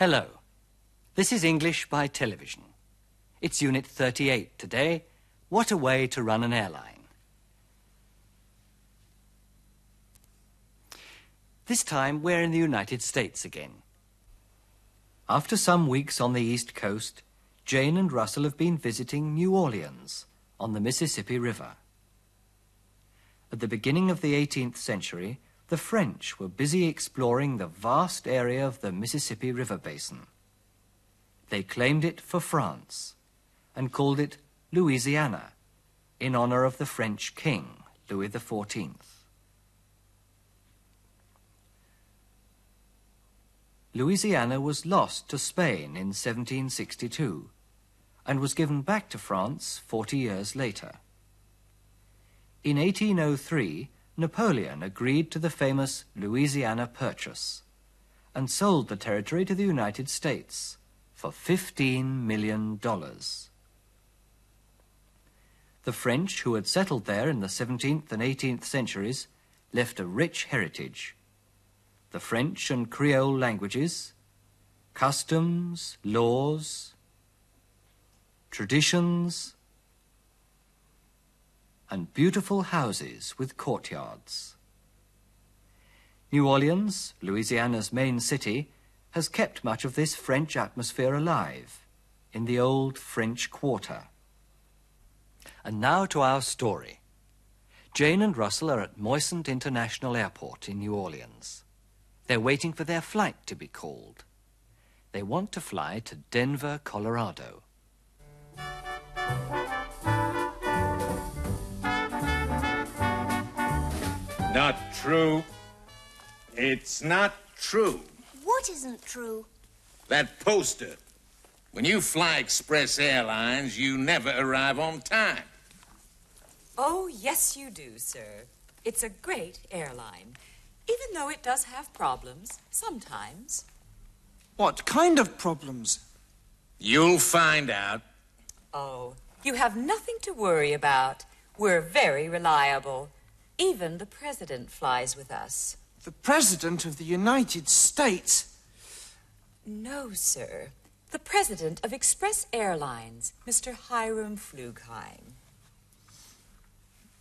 Hello. This is English by television. It's Unit 38 today. What a way to run an airline. This time we're in the United States again. After some weeks on the East Coast, Jane and Russell have been visiting New Orleans on the Mississippi River. At the beginning of the 18th century, the French were busy exploring the vast area of the Mississippi River basin. They claimed it for France and called it Louisiana in honor of the French king, Louis XIV. Louisiana was lost to Spain in 1762 and was given back to France 40 years later. In 1803, Napoleon agreed to the famous Louisiana Purchase and sold the territory to the United States for $15 million. The French, who had settled there in the 17th and 18th centuries, left a rich heritage. The French and Creole languages, customs, laws, traditions, and beautiful houses with courtyards. New Orleans, Louisiana's main city, has kept much of this French atmosphere alive in the old French Quarter. And now to our story. Jane and Russell are at Moisant International Airport in New Orleans. They're waiting for their flight to be called. They want to fly to Denver, Colorado. Not true. It's not true. What isn't true? That poster. When you fly Express Airlines, you never arrive on time. Oh, yes, you do, sir. It's a great airline, even though it does have problems sometimes. What kind of problems? You'll find out. Oh, you have nothing to worry about. We're very reliable. Even the president flies with us. The President of the United States? No, sir. The president of Express Airlines, Mr. Hiram Flugheim.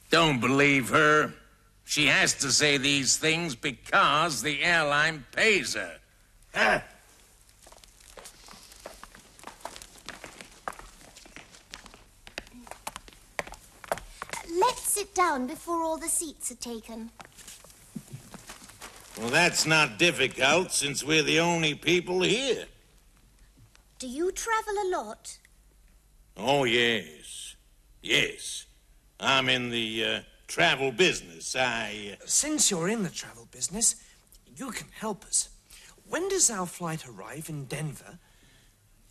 Don't believe her. She has to say these things because the airline pays her. Huh? Let's sit down before all the seats are taken. Well, that's not difficult since we're the only people here. Do you travel a lot? Oh, yes. Yes. I'm in the uh, travel business. I. Uh... Since you're in the travel business, you can help us. When does our flight arrive in Denver?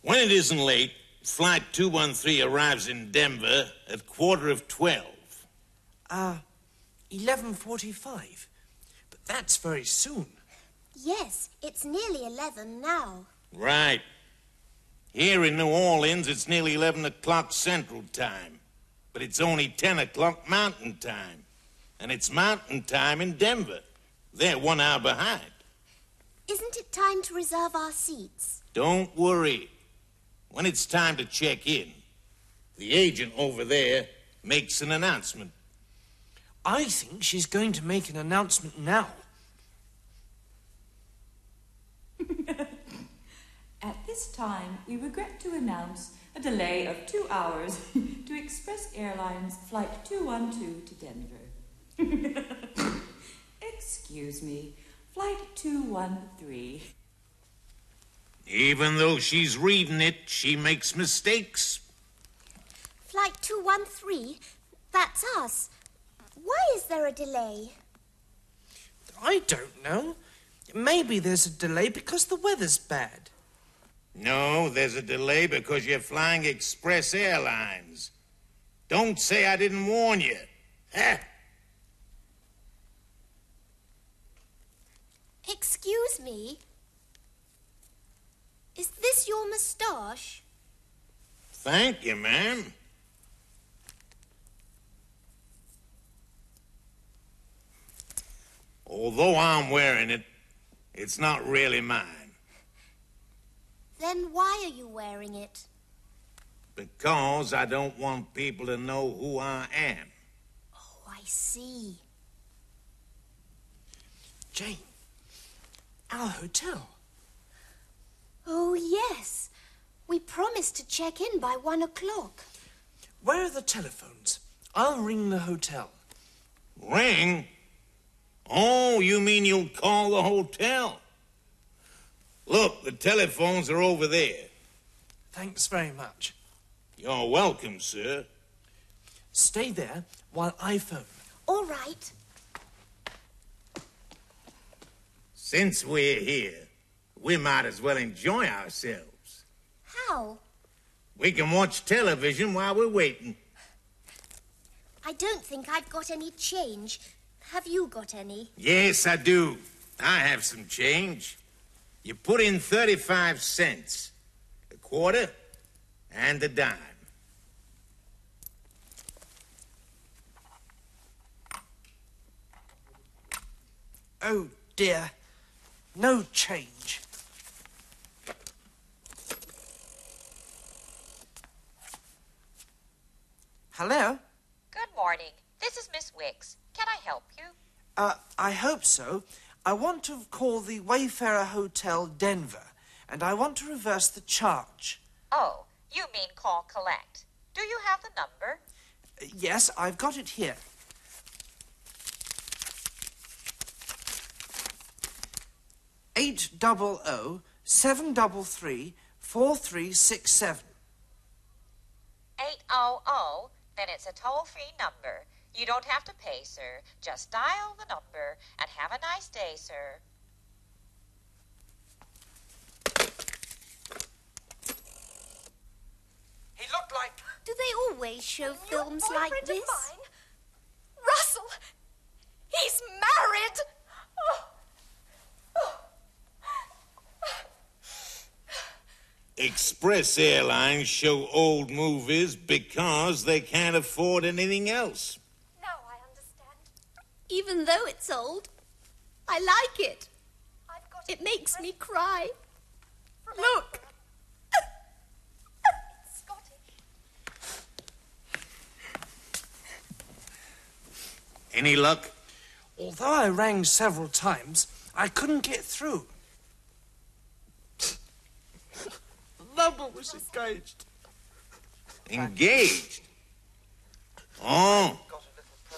When it isn't late, Flight 213 arrives in Denver at quarter of 12. Ah, uh, 11.45. But that's very soon. Yes, it's nearly 11 now. Right. Here in New Orleans, it's nearly 11 o'clock Central Time. But it's only 10 o'clock Mountain Time. And it's Mountain Time in Denver. They're one hour behind. Isn't it time to reserve our seats? Don't worry. When it's time to check in, the agent over there makes an announcement. I think she's going to make an announcement now. At this time, we regret to announce a delay of two hours to Express Airlines Flight 212 to Denver. Excuse me, Flight 213. Even though she's reading it, she makes mistakes. Flight 213? That's us. Why is there a delay? I don't know. Maybe there's a delay because the weather's bad. No, there's a delay because you're flying Express Airlines. Don't say I didn't warn you. Huh? Excuse me. Is this your moustache? Thank you, ma'am. Although I'm wearing it, it's not really mine. Then why are you wearing it? Because I don't want people to know who I am. Oh, I see. Jane, our hotel. Oh, yes. We promised to check in by one o'clock. Where are the telephones? I'll ring the hotel. Ring? Oh, you mean you'll call the hotel? Look, the telephones are over there. Thanks very much. You're welcome, sir. Stay there while I phone. All right. Since we're here, we might as well enjoy ourselves. How? We can watch television while we're waiting. I don't think I've got any change. Have you got any? Yes, I do. I have some change. You put in 35 cents, a quarter, and a dime. Oh, dear. No change. Hello? Good morning. This is Miss Wicks. Can I help you? Uh, I hope so. I want to call the Wayfarer Hotel Denver, and I want to reverse the charge. Oh, you mean call collect. Do you have the number? Uh, Yes, I've got it here. Eight double O seven double three four three six seven. 800. Then it's a toll free number. You don't have to pay, sir. Just dial the number and have a nice day, sir. He looked like. Do they always show films like this? Mine, Russell! He's married! Oh. Express Airlines show old movies because they can't afford anything else. Now I understand. Even though it's old, I like it. I've got It makes me cry. Look. It's Scottish. Any luck? Although I rang several times, I couldn't get through. Number was engaged. Engaged? Oh,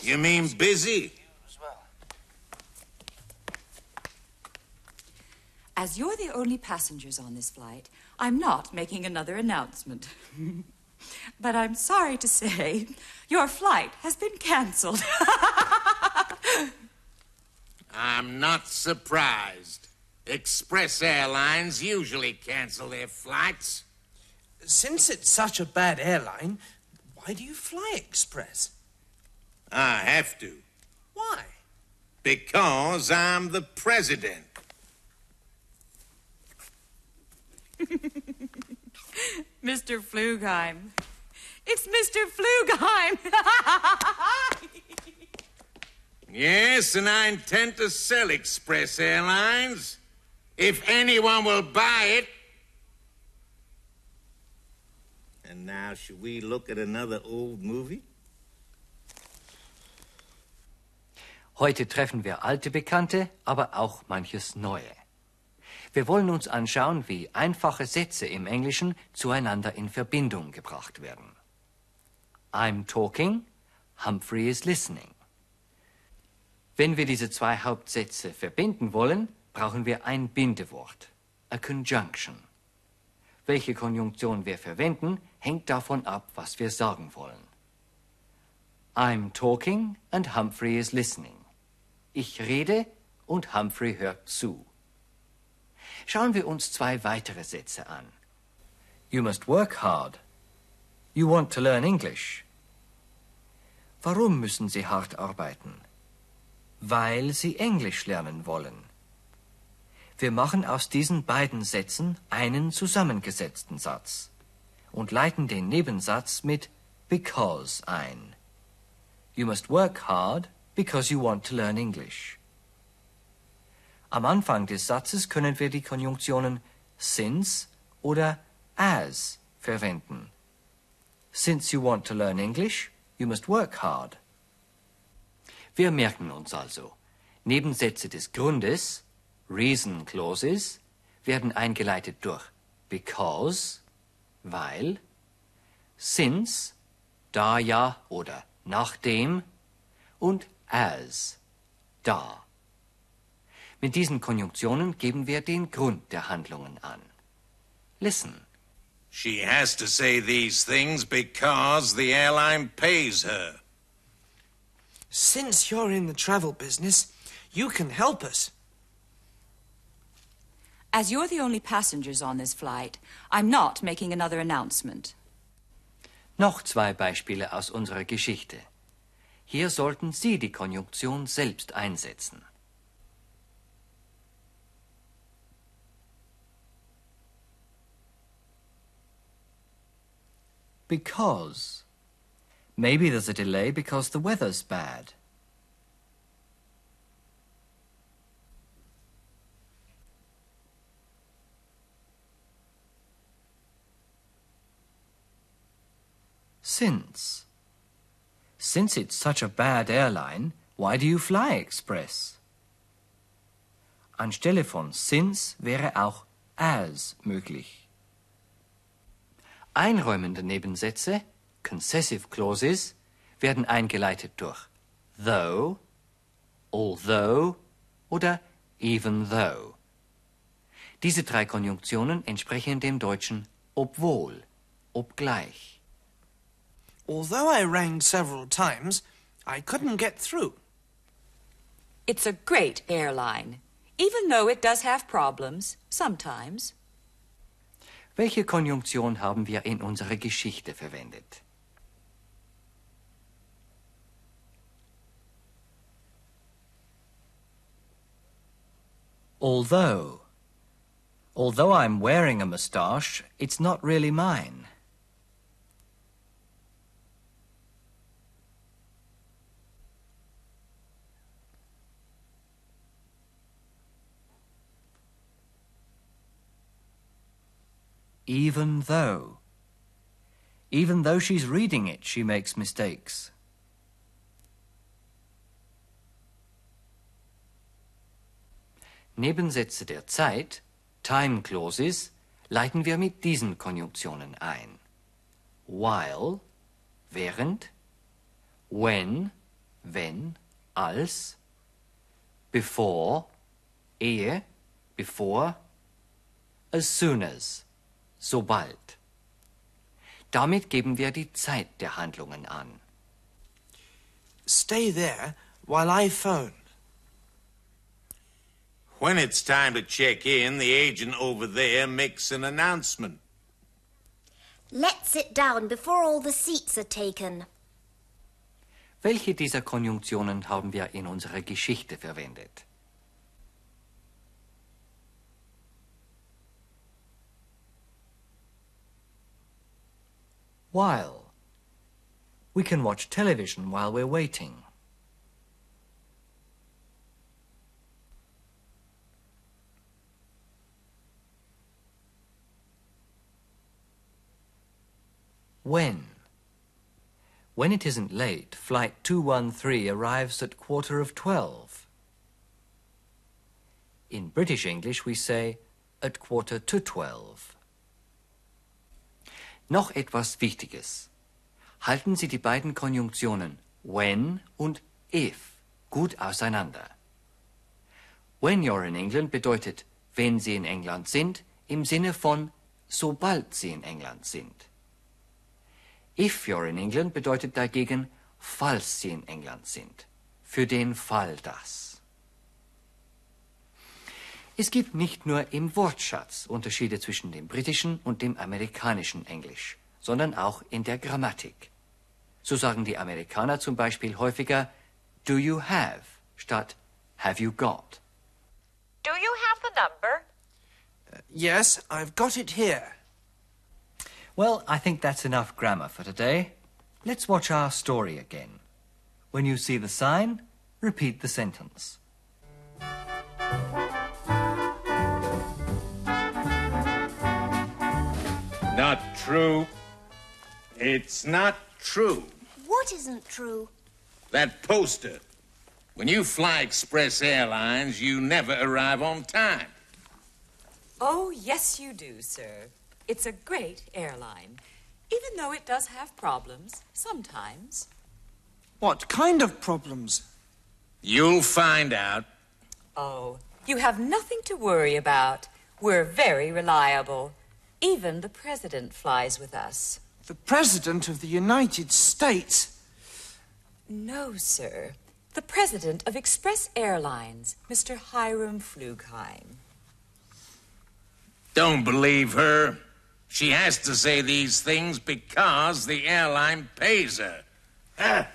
you mean busy? As well. As you're the only passengers on this flight, I'm not making another announcement. but I'm sorry to say your flight has been cancelled. I'm not surprised. Express Airlines usually cancel their flights. Since it's such a bad airline, why do you fly Express? I have to. Why? Because I'm the president. Mr. Flugheim. It's Mr. Flugheim. Yes, and I intend to sell Express Airlines. If anyone will buy it. And now, should we look at another old movie? Heute treffen wir alte Bekannte, aber auch manches Neue. Wir wollen uns anschauen, wie einfache Sätze im Englischen zueinander in Verbindung gebracht werden. I'm talking, Humphrey is listening. Wenn wir diese zwei Hauptsätze verbinden wollen, brauchen wir ein Bindewort, a conjunction. Welche Konjunktion wir verwenden, hängt davon ab, was wir sagen wollen. I'm talking and Humphrey is listening. Ich rede und Humphrey hört zu. Schauen wir uns zwei weitere Sätze an. You must work hard. You want to learn English. Warum müssen Sie hart arbeiten? Weil Sie Englisch lernen wollen. Wir machen aus diesen beiden Sätzen einen zusammengesetzten Satz und leiten den Nebensatz mit because ein. You must work hard because you want to learn English. Am Anfang des Satzes können wir die Konjunktionen since oder as verwenden. Since you want to learn English, you must work hard. Wir merken uns also, Nebensätze des Grundes, reason clauses, werden eingeleitet durch because, weil, since, da ja oder nachdem und as, da. Mit diesen Konjunktionen geben wir den Grund der Handlungen an. Listen. She has to say these things because the airline pays her. Since you're in the travel business, you can help us. As you're the only passengers on this flight, I'm not making another announcement. Noch zwei Beispiele aus unserer Geschichte. Hier sollten Sie die Konjunktion selbst einsetzen. Because. Maybe there's a delay because the weather's bad. Since. Since it's such a bad airline, why do you fly express? Anstelle von since wäre auch as möglich. Einräumende Nebensätze, concessive clauses, werden eingeleitet durch though, although oder even though. Diese drei Konjunktionen entsprechen dem Deutschen obwohl, obgleich. Although I rang several times, I couldn't get through. It's a great airline, even though it does have problems, sometimes. Welche Konjunktion haben wir in unserer Geschichte verwendet? Although. Although I'm wearing a moustache, it's not really mine. Even though. Even though she's reading it, she makes mistakes. Nebensätze der Zeit, time clauses, leiten wir mit diesen Konjunktionen ein. While, während, when, wenn, als, before, ehe, bevor, as soon as, sobald. Damit geben wir die Zeit der Handlungen an. Stay there while I phone. When it's time to check in, the agent over there makes an announcement. Let's sit down before all the seats are taken. Welche dieser Konjunktionen haben wir in unserer Geschichte verwendet? While. We can watch television while we're waiting. When. When it isn't late, Flight 213 arrives at quarter of twelve. In British English, we say at quarter to twelve. Noch etwas Wichtiges. Halten Sie die beiden Konjunktionen when und if gut auseinander. When you're in England bedeutet, wenn Sie in England sind, im Sinne von sobald Sie in England sind. If you're in England bedeutet dagegen, falls Sie in England sind. Für den Fall das. Es gibt nicht nur im Wortschatz Unterschiede zwischen dem britischen und dem amerikanischen Englisch, sondern auch in der Grammatik. So sagen die Amerikaner zum Beispiel häufiger Do you have statt Have you got. Do you have the number? Yes, I've got it here. Well, I think that's enough grammar for today. Let's watch our story again. When you see the sign, repeat the sentence. Not true. It's not true. What isn't true? That poster. When you fly Express Airlines, you never arrive on time. Oh, yes, you do, sir. It's a great airline, even though it does have problems sometimes. What kind of problems? You'll find out. Oh, you have nothing to worry about. We're very reliable. Even the president flies with us. The President of the United States? No, sir. The president of Express Airlines, Mr. Hiram Flugheim. Don't believe her. She has to say these things because the airline pays her. Huh?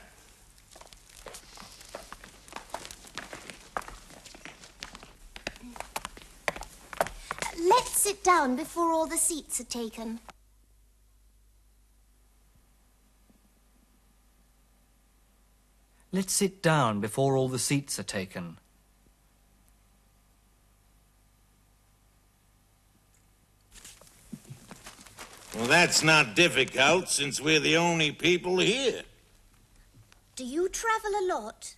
Let's sit down before all the seats are taken. Let's sit down before all the seats are taken. Well, that's not difficult since we're the only people here. Do you travel a lot?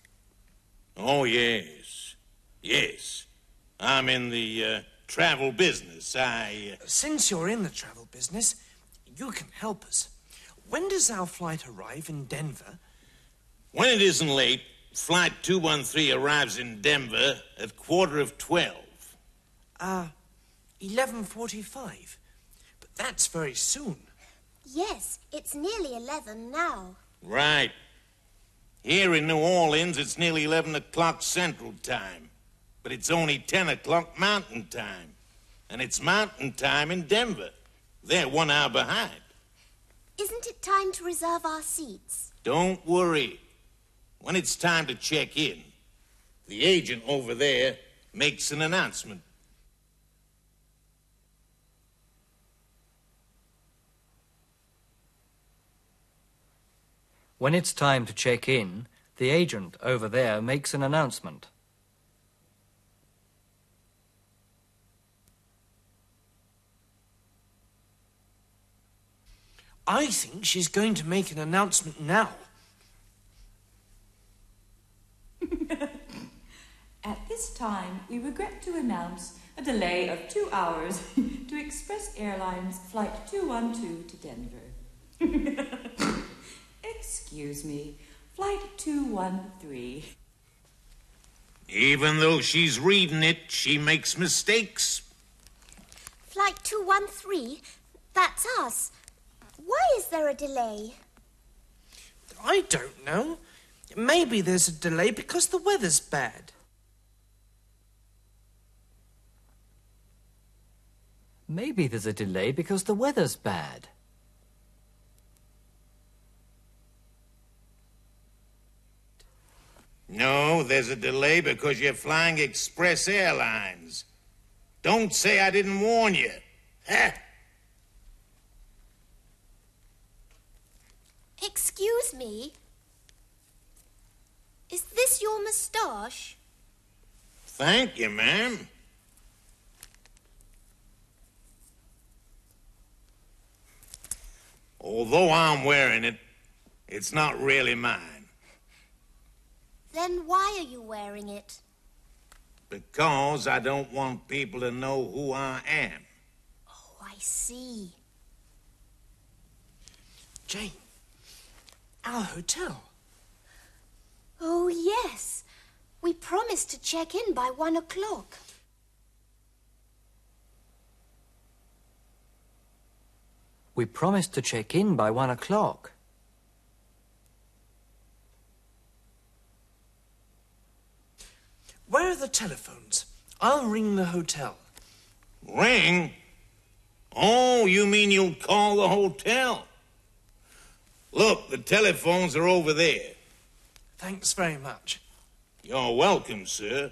Oh, yes. Yes. I'm in the uh, travel business. I. Uh, Since you're in the travel business, you can help us. When does our flight arrive in Denver? when it isn't late, Flight 213 arrives in Denver at quarter of 12. Uh, 11.45. But that's very soon. Yes, it's nearly 11 now. Right. Here in New Orleans, it's nearly 11 o'clock Central Time. But it's only 10 o'clock Mountain Time. And it's Mountain Time in Denver. They're one hour behind. Isn't it time to reserve our seats? Don't worry. When it's time to check in, the agent over there makes an announcement. When it's time to check in, the agent over there makes an announcement. I think she's going to make an announcement now. At this time, we regret to announce a delay of two hours to Express Airlines Flight 212 to Denver. Excuse me, Flight 213. Even though she's reading it, she makes mistakes. Flight 213? That's us. Why is there a delay? I don't know. Maybe there's a delay because the weather's bad. Maybe there's a delay because the weather's bad. No, there's a delay because you're flying Express Airlines. Don't say I didn't warn you. Excuse me. Is this your moustache? Thank you, ma'am. Although I'm wearing it, it's not really mine. Then why are you wearing it? Because I don't want people to know who I am. Oh, I see. Jane, our hotel. Oh, yes. We promised to check in by one o'clock. We promised to check in by one o'clock. Where are the telephones? I'll ring the hotel. Ring? Oh, you mean you'll call the hotel? Look, the telephones are over there. Thanks very much. You're welcome, sir.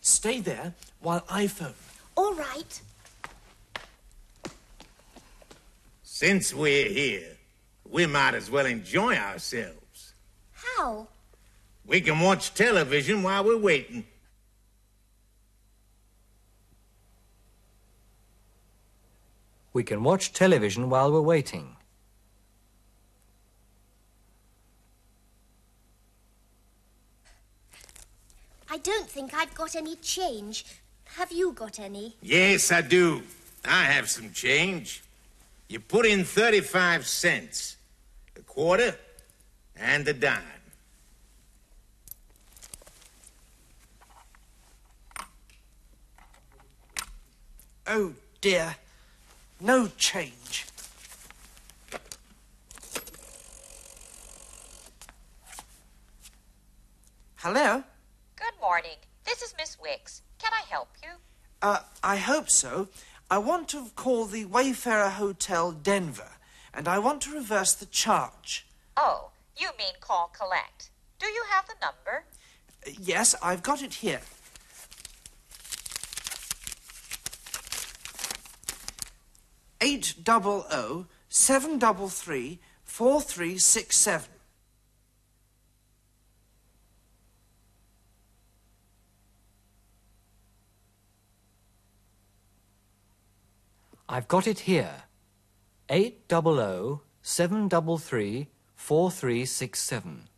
Stay there while I phone. All right. Since we're here, we might as well enjoy ourselves. How? We can watch television while we're waiting. We can watch television while we're waiting. I don't think I've got any change. Have you got any? Yes, I do. I have some change. You put in 35 cents, a quarter, and a dime. Oh, dear. No change. Hello? Good morning. This is Miss Wicks. Can I help you? Uh, I hope so. I want to call the Wayfarer Hotel Denver, and I want to reverse the charge. Oh, you mean call collect. Do you have the number? Uh, Yes, I've got it here. Eight double O seven double three four three six seven. I've got it here. Eight double O seven double three four three six seven.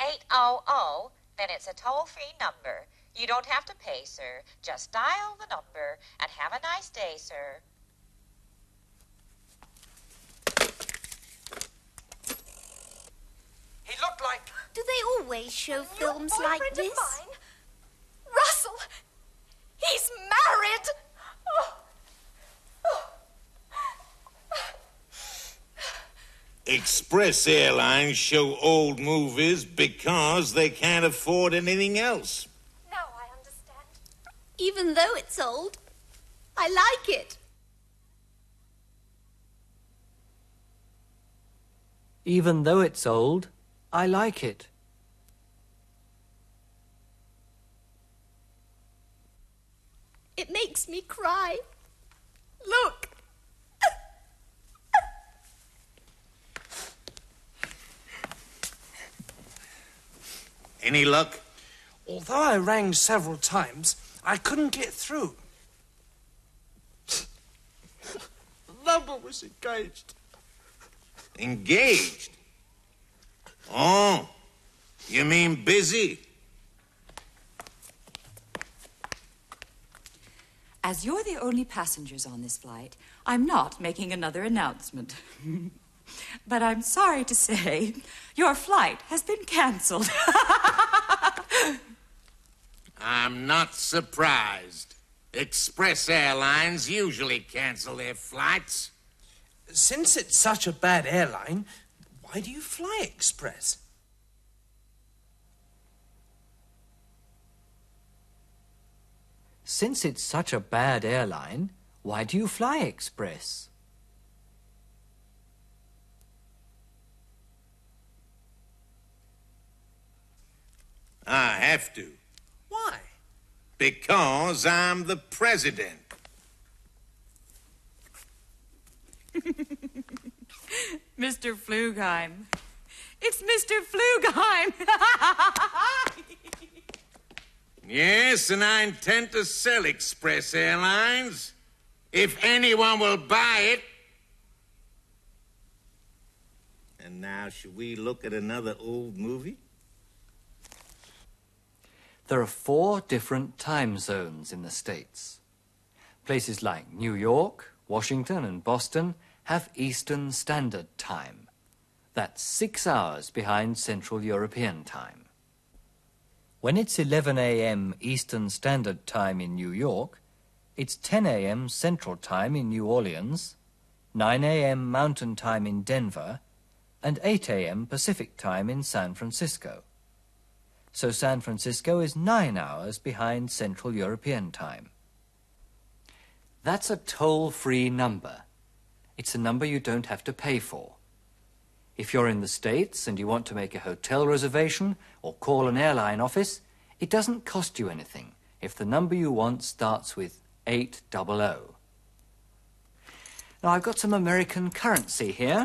Eight oh oh. Then it's a toll-free number. You don't have to pay, sir. Just dial the number and have a nice day, sir. He looked like. Do they always show films New like boyfriend of this? Mine? Russell! He's married! Oh. Oh. Express Airlines show old movies because they can't afford anything else. Now I understand. Even though it's old, I like it. Even though it's old, I like it. It makes me cry. Look. Any luck? Although I rang several times, I couldn't get through. Number was engaged. Engaged? Oh, you mean busy? As you're the only passengers on this flight, I'm not making another announcement. but I'm sorry to say your flight has been canceled. I'm not surprised. Express Airlines usually cancel their flights. Since it's such a bad airline, why do you fly Express? Since it's such a bad airline, why do you fly Express? I have to. Why? Because I'm the president. Mr. Flugheim. It's Mr. Flugheim. Yes, and I intend to sell Express Airlines. If anyone will buy it. And now, should we look at another old movie? There are four different time zones in the States. Places like New York, Washington, and Boston have Eastern Standard Time. That's six hours behind Central European Time. When it's 11 a.m. Eastern Standard Time in New York, it's 10 a.m. Central Time in New Orleans, 9 a.m. Mountain Time in Denver, and 8 a.m. Pacific Time in San Francisco. So San Francisco is nine hours behind Central European Time. That's a toll-free number. It's a number you don't have to pay for. If you're in the States and you want to make a hotel reservation or call an airline office, it doesn't cost you anything if the number you want starts with 800. Now I've got some American currency here.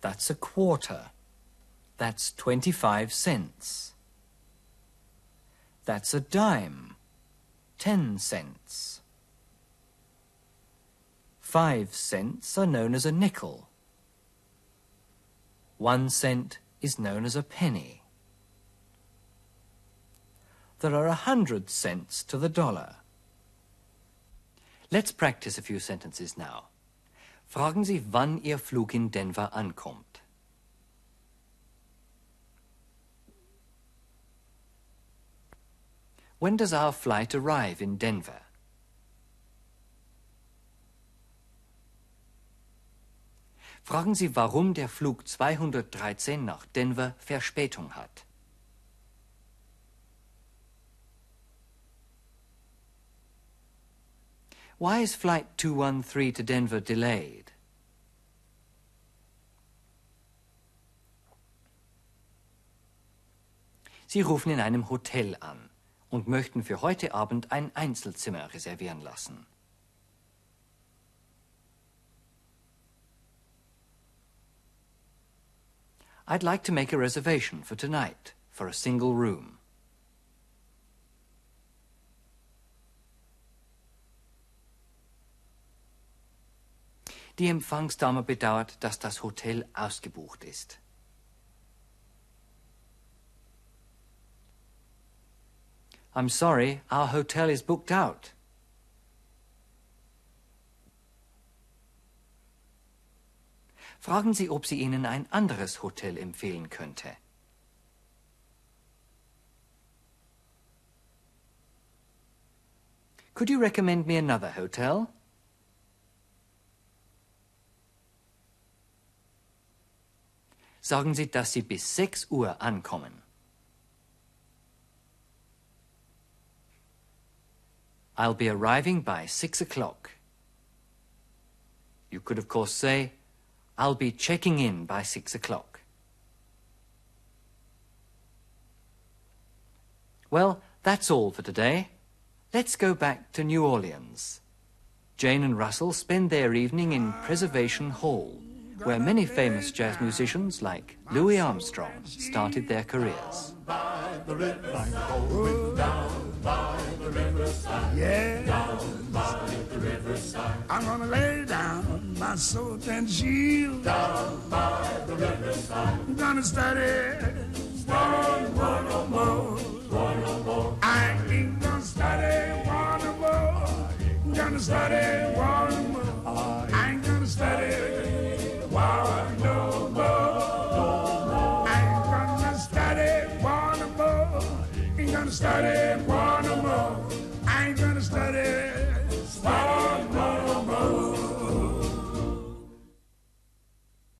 That's a quarter. That's 25 cents. That's a dime. 10 cents. Five cents are known as a nickel. One cent is known as a penny. There are a hundred cents to the dollar. Let's practice a few sentences now. Fragen Sie, wann Ihr Flug in Denver ankommt. When does our flight arrive in Denver? Fragen Sie, warum der Flug 213 nach Denver Verspätung hat. Why is Flight 213 to Denver delayed? Sie rufen in einem Hotel an und möchten für heute Abend ein Einzelzimmer reservieren lassen. I'd like to make a reservation for tonight for a single room. Die Empfangsdame bedauert, dass das Hotel ausgebucht ist. I'm sorry, our hotel is booked out. Fragen Sie, ob sie Ihnen ein anderes Hotel empfehlen könnte. Could you recommend me another hotel? Sagen Sie, dass Sie bis 6 Uhr ankommen. I'll be arriving by 6 o'clock. You could, of course, say, I'll be checking in by 6 o'clock. Well, that's all for today. Let's go back to New Orleans. Jane and Russell spend their evening in Preservation Hall, where many famous jazz musicians like Louis Armstrong started their careers. Yeah. I'm gonna lay down my sword and shield. Down by the riverside. I'm gonna study. One, one or more. One or more. I ain't gonna study one or more. I'm gonna study one more. I ain't gonna study one no more. I ain't gonna study one more. Ain't gonna study one no more. I ain't gonna study